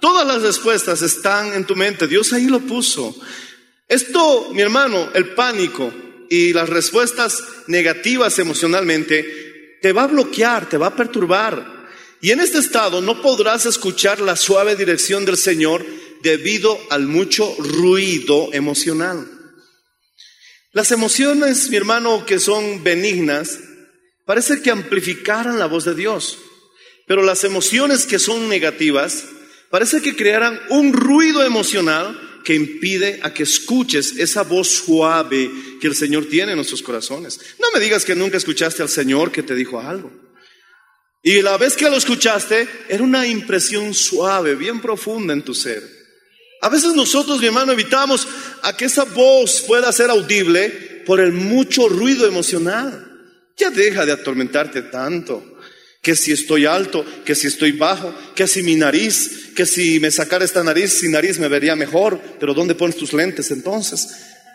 todas las respuestas están en tu mente, Dios ahí lo puso. Esto, mi hermano, el pánico y las respuestas negativas emocionalmente, te va a bloquear, te va a perturbar. Y en este estado no podrás escuchar la suave dirección del Señor debido al mucho ruido emocional. Las emociones, mi hermano, que son benignas, parece que amplificaran la voz de Dios. Pero las emociones que son negativas parece que crearan un ruido emocional que impide a que escuches esa voz suave que el Señor tiene en nuestros corazones. No me digas que nunca escuchaste al Señor que te dijo algo. Y la vez que lo escuchaste, era una impresión suave, bien profunda en tu ser. A veces nosotros, mi hermano, evitamos a que esa voz pueda ser audible por el mucho ruido emocional. Ya deja de atormentarte tanto que si estoy alto, que si estoy bajo, que si mi nariz, que si me sacara esta nariz, sin nariz me vería mejor, pero ¿dónde pones tus lentes entonces?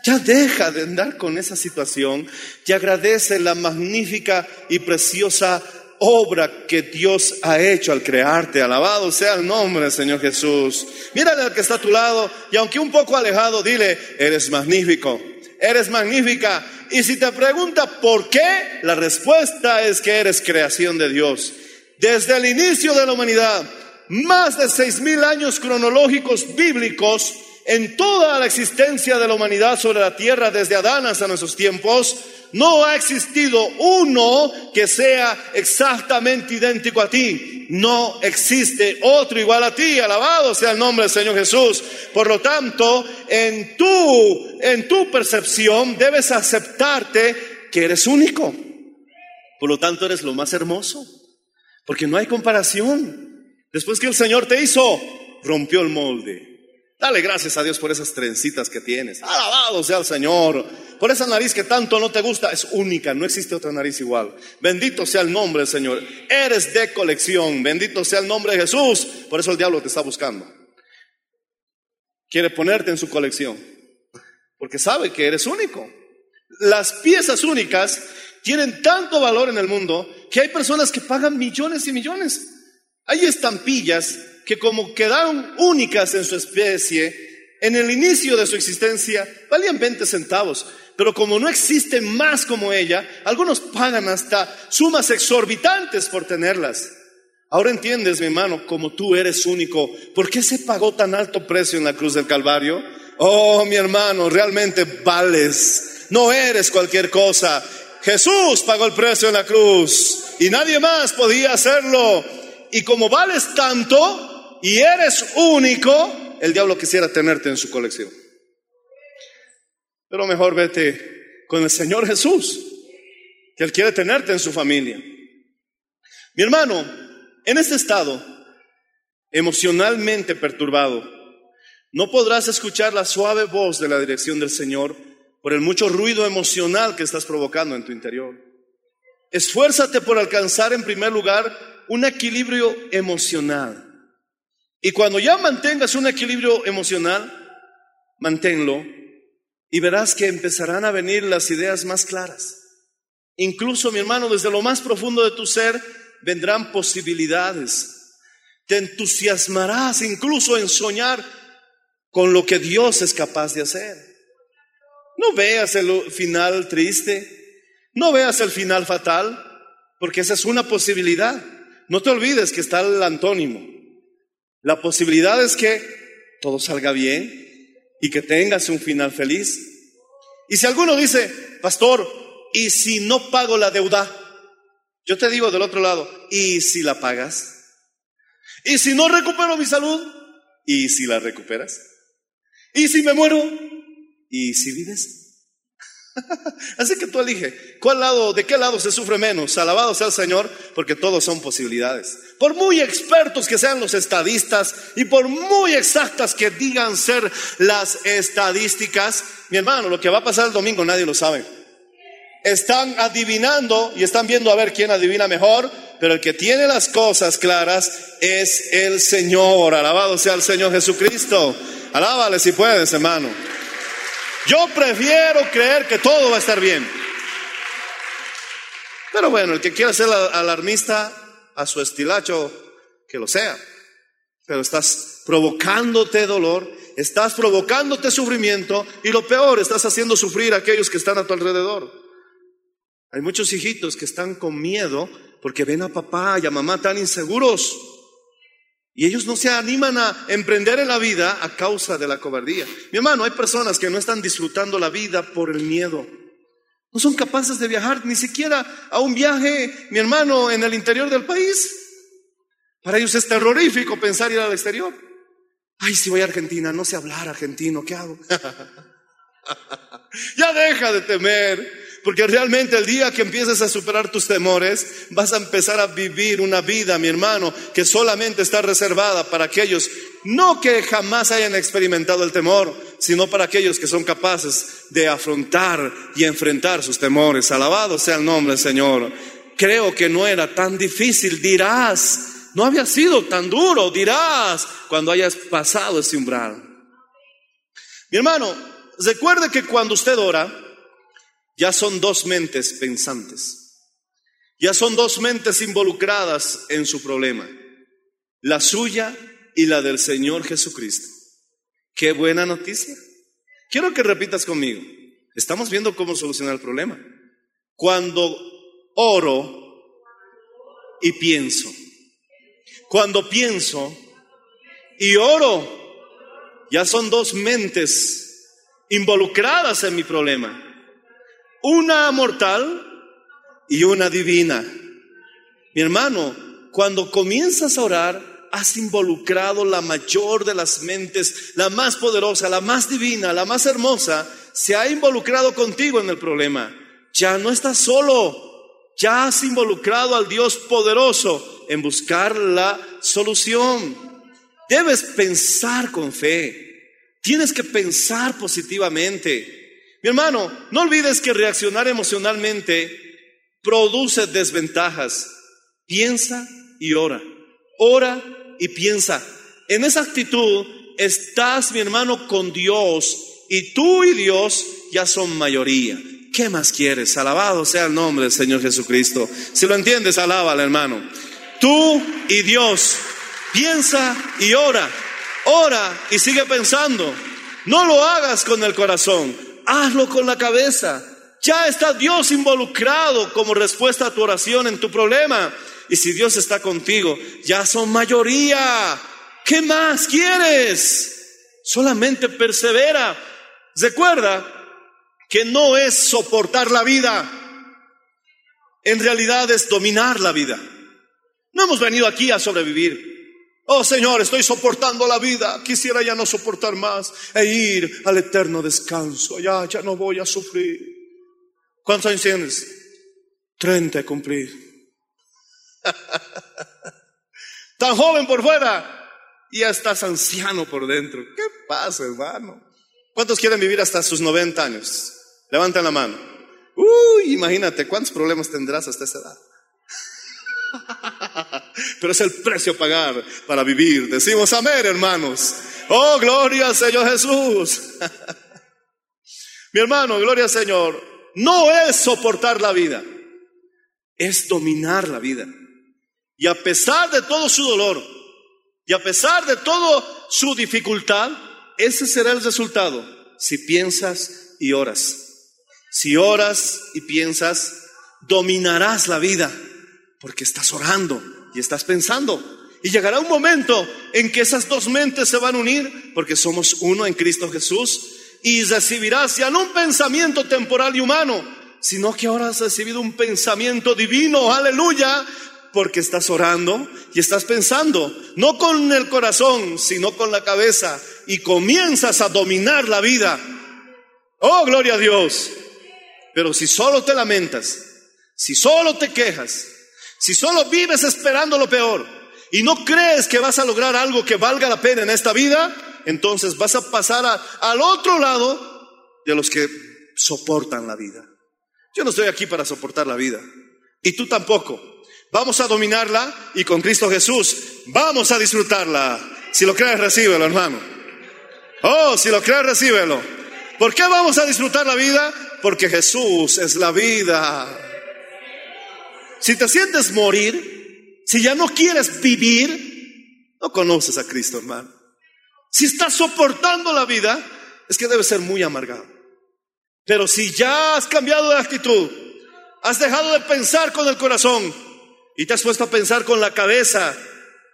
Ya deja de andar con esa situación y agradece la magnífica y preciosa obra que Dios ha hecho al crearte. Alabado sea el nombre del Señor Jesús. Mírale al que está a tu lado y aunque un poco alejado, dile, eres magnífico, eres magnífica, y si te pregunta por qué, la respuesta es que eres creación de Dios. Desde el inicio de la humanidad, más de seis mil años cronológicos bíblicos en toda la existencia de la humanidad sobre la tierra, desde Adán hasta nuestros tiempos, no ha existido uno que sea exactamente idéntico a ti. No existe otro igual a ti. Alabado sea el nombre del Señor Jesús. Por lo tanto, en tu, en tu percepción debes aceptarte que eres único. Por lo tanto, eres lo más hermoso. Porque no hay comparación. Después que el Señor te hizo, rompió el molde. Dale gracias a Dios por esas trencitas que tienes. Alabado sea el Señor. Por esa nariz que tanto no te gusta, es única, no existe otra nariz igual. Bendito sea el nombre del Señor. Eres de colección. Bendito sea el nombre de Jesús. Por eso el diablo te está buscando. Quiere ponerte en su colección. Porque sabe que eres único. Las piezas únicas tienen tanto valor en el mundo que hay personas que pagan millones y millones. Hay estampillas que como quedaron únicas en su especie, en el inicio de su existencia, valían 20 centavos. Pero como no existe más como ella, algunos pagan hasta sumas exorbitantes por tenerlas. Ahora entiendes, mi hermano, como tú eres único, ¿por qué se pagó tan alto precio en la cruz del Calvario? Oh, mi hermano, realmente vales. No eres cualquier cosa. Jesús pagó el precio en la cruz y nadie más podía hacerlo. Y como vales tanto, y eres único, el diablo quisiera tenerte en su colección. Pero mejor vete con el Señor Jesús, que Él quiere tenerte en su familia. Mi hermano, en este estado emocionalmente perturbado, no podrás escuchar la suave voz de la dirección del Señor por el mucho ruido emocional que estás provocando en tu interior. Esfuérzate por alcanzar en primer lugar un equilibrio emocional. Y cuando ya mantengas un equilibrio emocional, manténlo y verás que empezarán a venir las ideas más claras. Incluso, mi hermano, desde lo más profundo de tu ser vendrán posibilidades. Te entusiasmarás incluso en soñar con lo que Dios es capaz de hacer. No veas el final triste, no veas el final fatal, porque esa es una posibilidad. No te olvides que está el antónimo. La posibilidad es que todo salga bien y que tengas un final feliz. Y si alguno dice, pastor, ¿y si no pago la deuda? Yo te digo del otro lado, ¿y si la pagas? ¿Y si no recupero mi salud? ¿Y si la recuperas? ¿Y si me muero? ¿Y si vives? Así que tú elige, ¿cuál lado, de qué lado se sufre menos? Alabado sea el Señor, porque todos son posibilidades. Por muy expertos que sean los estadistas y por muy exactas que digan ser las estadísticas, mi hermano, lo que va a pasar el domingo nadie lo sabe. Están adivinando y están viendo a ver quién adivina mejor, pero el que tiene las cosas claras es el Señor. Alabado sea el Señor Jesucristo. Alábale si puedes, hermano. Yo prefiero creer que todo va a estar bien. Pero bueno, el que quiera ser alarmista a su estilacho, que lo sea. Pero estás provocándote dolor, estás provocándote sufrimiento y lo peor, estás haciendo sufrir a aquellos que están a tu alrededor. Hay muchos hijitos que están con miedo porque ven a papá y a mamá tan inseguros. Y ellos no se animan a emprender en la vida a causa de la cobardía. Mi hermano, hay personas que no están disfrutando la vida por el miedo. No son capaces de viajar ni siquiera a un viaje, mi hermano, en el interior del país. Para ellos es terrorífico pensar ir al exterior. Ay, si voy a Argentina, no sé hablar argentino, ¿qué hago? ya deja de temer. Porque realmente el día que empieces a superar tus temores, vas a empezar a vivir una vida, mi hermano, que solamente está reservada para aquellos, no que jamás hayan experimentado el temor, sino para aquellos que son capaces de afrontar y enfrentar sus temores. Alabado sea el nombre, Señor. Creo que no era tan difícil, dirás. No había sido tan duro, dirás, cuando hayas pasado ese umbral. Mi hermano, recuerde que cuando usted ora, ya son dos mentes pensantes. Ya son dos mentes involucradas en su problema. La suya y la del Señor Jesucristo. Qué buena noticia. Quiero que repitas conmigo. Estamos viendo cómo solucionar el problema. Cuando oro y pienso. Cuando pienso y oro, ya son dos mentes involucradas en mi problema. Una mortal y una divina. Mi hermano, cuando comienzas a orar, has involucrado la mayor de las mentes, la más poderosa, la más divina, la más hermosa, se ha involucrado contigo en el problema. Ya no estás solo, ya has involucrado al Dios poderoso en buscar la solución. Debes pensar con fe, tienes que pensar positivamente. Mi hermano, no olvides que reaccionar emocionalmente produce desventajas. Piensa y ora. Ora y piensa. En esa actitud estás, mi hermano, con Dios y tú y Dios ya son mayoría. ¿Qué más quieres? Alabado sea el nombre del Señor Jesucristo. Si lo entiendes, alábala, hermano. Tú y Dios. Piensa y ora. Ora y sigue pensando. No lo hagas con el corazón. Hazlo con la cabeza. Ya está Dios involucrado como respuesta a tu oración en tu problema. Y si Dios está contigo, ya son mayoría. ¿Qué más quieres? Solamente persevera. Recuerda que no es soportar la vida. En realidad es dominar la vida. No hemos venido aquí a sobrevivir. Oh Señor, estoy soportando la vida. Quisiera ya no soportar más e ir al eterno descanso. Ya, ya no voy a sufrir. ¿Cuántos años tienes? Treinta cumplir. Tan joven por fuera y ya estás anciano por dentro. ¿Qué pasa, hermano? ¿Cuántos quieren vivir hasta sus 90 años? Levanten la mano. Uy, imagínate cuántos problemas tendrás hasta esa edad. Pero es el precio a pagar para vivir. Decimos amén, hermanos. Oh, gloria al Señor Jesús. Mi hermano, gloria al Señor no es soportar la vida, es dominar la vida. Y a pesar de todo su dolor, y a pesar de toda su dificultad, ese será el resultado si piensas y oras. Si oras y piensas, dominarás la vida, porque estás orando y estás pensando. Y llegará un momento en que esas dos mentes se van a unir, porque somos uno en Cristo Jesús, y recibirás ya no un pensamiento temporal y humano, sino que ahora has recibido un pensamiento divino, aleluya, porque estás orando y estás pensando, no con el corazón, sino con la cabeza, y comienzas a dominar la vida. Oh, gloria a Dios. Pero si solo te lamentas, si solo te quejas, si solo vives esperando lo peor y no crees que vas a lograr algo que valga la pena en esta vida, entonces vas a pasar al otro lado de los que soportan la vida. Yo no estoy aquí para soportar la vida. Y tú tampoco. Vamos a dominarla y con Cristo Jesús vamos a disfrutarla. Si lo crees, recíbelo, hermano. Oh, si lo crees, recíbelo. ¿Por qué vamos a disfrutar la vida? Porque Jesús es la vida. Si te sientes morir, si ya no quieres vivir, no conoces a Cristo, hermano. Si estás soportando la vida, es que debe ser muy amargado. Pero si ya has cambiado de actitud, has dejado de pensar con el corazón y te has puesto a pensar con la cabeza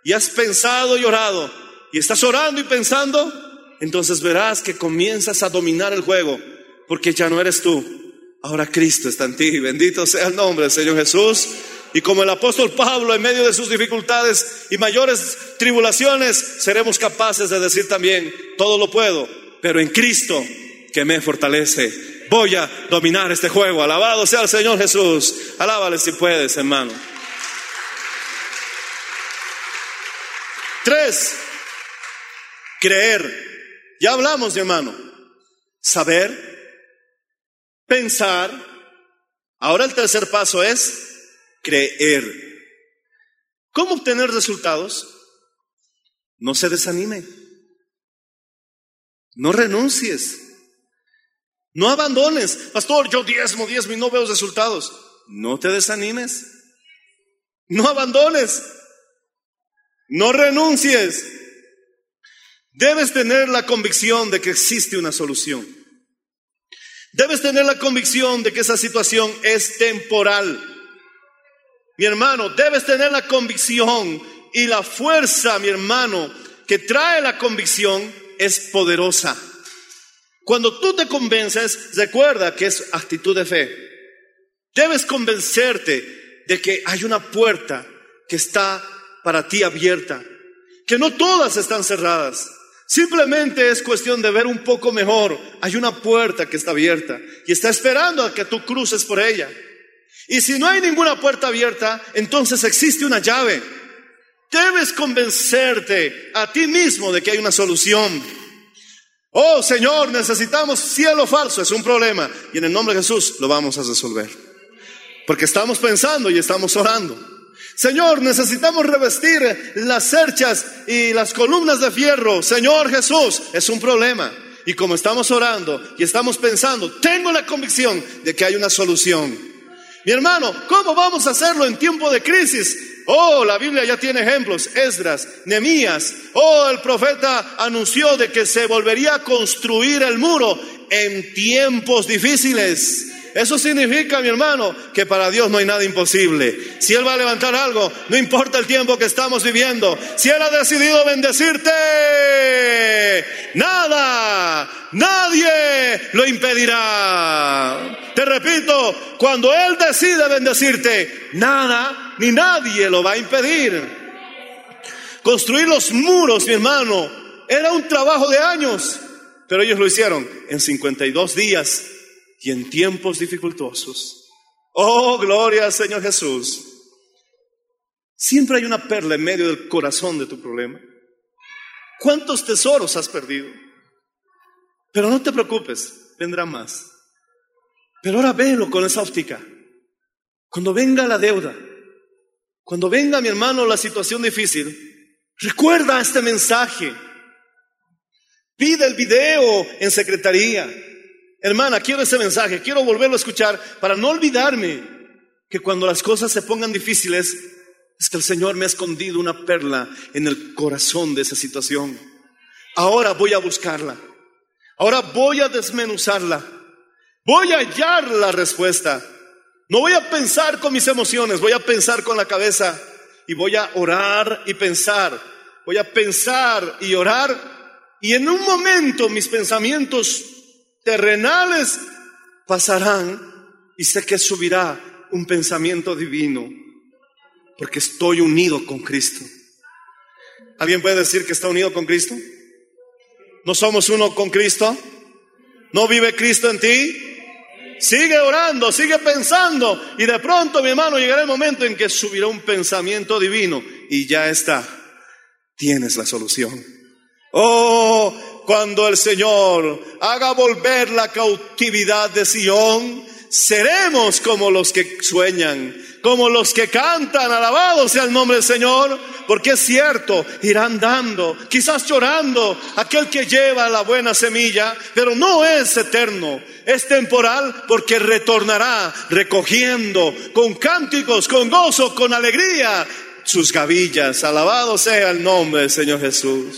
y has pensado y orado y estás orando y pensando, entonces verás que comienzas a dominar el juego porque ya no eres tú. Ahora Cristo está en ti. Bendito sea el nombre del Señor Jesús. Y como el apóstol Pablo en medio de sus dificultades y mayores tribulaciones, seremos capaces de decir también, todo lo puedo, pero en Cristo que me fortalece. Voy a dominar este juego. Alabado sea el Señor Jesús. Alábale si puedes, hermano. Tres, creer. Ya hablamos, hermano. Saber, pensar. Ahora el tercer paso es creer. ¿Cómo obtener resultados? No se desanime. No renuncies. No abandones. Pastor, yo diezmo, diezmo y no veo resultados. No te desanimes. No abandones. No renuncies. Debes tener la convicción de que existe una solución. Debes tener la convicción de que esa situación es temporal. Mi hermano, debes tener la convicción y la fuerza, mi hermano, que trae la convicción es poderosa. Cuando tú te convences, recuerda que es actitud de fe. Debes convencerte de que hay una puerta que está para ti abierta, que no todas están cerradas. Simplemente es cuestión de ver un poco mejor. Hay una puerta que está abierta y está esperando a que tú cruces por ella. Y si no hay ninguna puerta abierta, entonces existe una llave. Debes convencerte a ti mismo de que hay una solución. Oh Señor, necesitamos cielo falso, es un problema. Y en el nombre de Jesús lo vamos a resolver. Porque estamos pensando y estamos orando. Señor, necesitamos revestir las cerchas y las columnas de fierro. Señor Jesús, es un problema. Y como estamos orando y estamos pensando, tengo la convicción de que hay una solución. Mi hermano, ¿cómo vamos a hacerlo en tiempo de crisis? Oh, la Biblia ya tiene ejemplos. Esdras, Nemías. Oh, el profeta anunció de que se volvería a construir el muro en tiempos difíciles. Eso significa, mi hermano, que para Dios no hay nada imposible. Si Él va a levantar algo, no importa el tiempo que estamos viviendo. Si Él ha decidido bendecirte, nada, nadie lo impedirá. Te repito, cuando Él decide bendecirte, nada ni nadie lo va a impedir. Construir los muros, mi hermano, era un trabajo de años, pero ellos lo hicieron en 52 días y en tiempos dificultosos. Oh, gloria al Señor Jesús. Siempre hay una perla en medio del corazón de tu problema. ¿Cuántos tesoros has perdido? Pero no te preocupes, vendrá más. Pero ahora velo con esa óptica. Cuando venga la deuda, cuando venga mi hermano la situación difícil, recuerda este mensaje. Pide el video en secretaría. Hermana, quiero ese mensaje, quiero volverlo a escuchar para no olvidarme que cuando las cosas se pongan difíciles, es que el Señor me ha escondido una perla en el corazón de esa situación. Ahora voy a buscarla. Ahora voy a desmenuzarla. Voy a hallar la respuesta. No voy a pensar con mis emociones, voy a pensar con la cabeza y voy a orar y pensar. Voy a pensar y orar y en un momento mis pensamientos terrenales pasarán y sé que subirá un pensamiento divino porque estoy unido con Cristo. ¿Alguien puede decir que está unido con Cristo? ¿No somos uno con Cristo? ¿No vive Cristo en ti? Sigue orando, sigue pensando y de pronto, mi hermano, llegará el momento en que subirá un pensamiento divino y ya está. Tienes la solución. Oh, cuando el Señor haga volver la cautividad de Sión, seremos como los que sueñan, como los que cantan, alabado sea el nombre del Señor, porque es cierto, irán dando, quizás llorando, aquel que lleva la buena semilla, pero no es eterno, es temporal porque retornará recogiendo con cánticos, con gozo, con alegría sus gavillas. Alabado sea el nombre del Señor Jesús.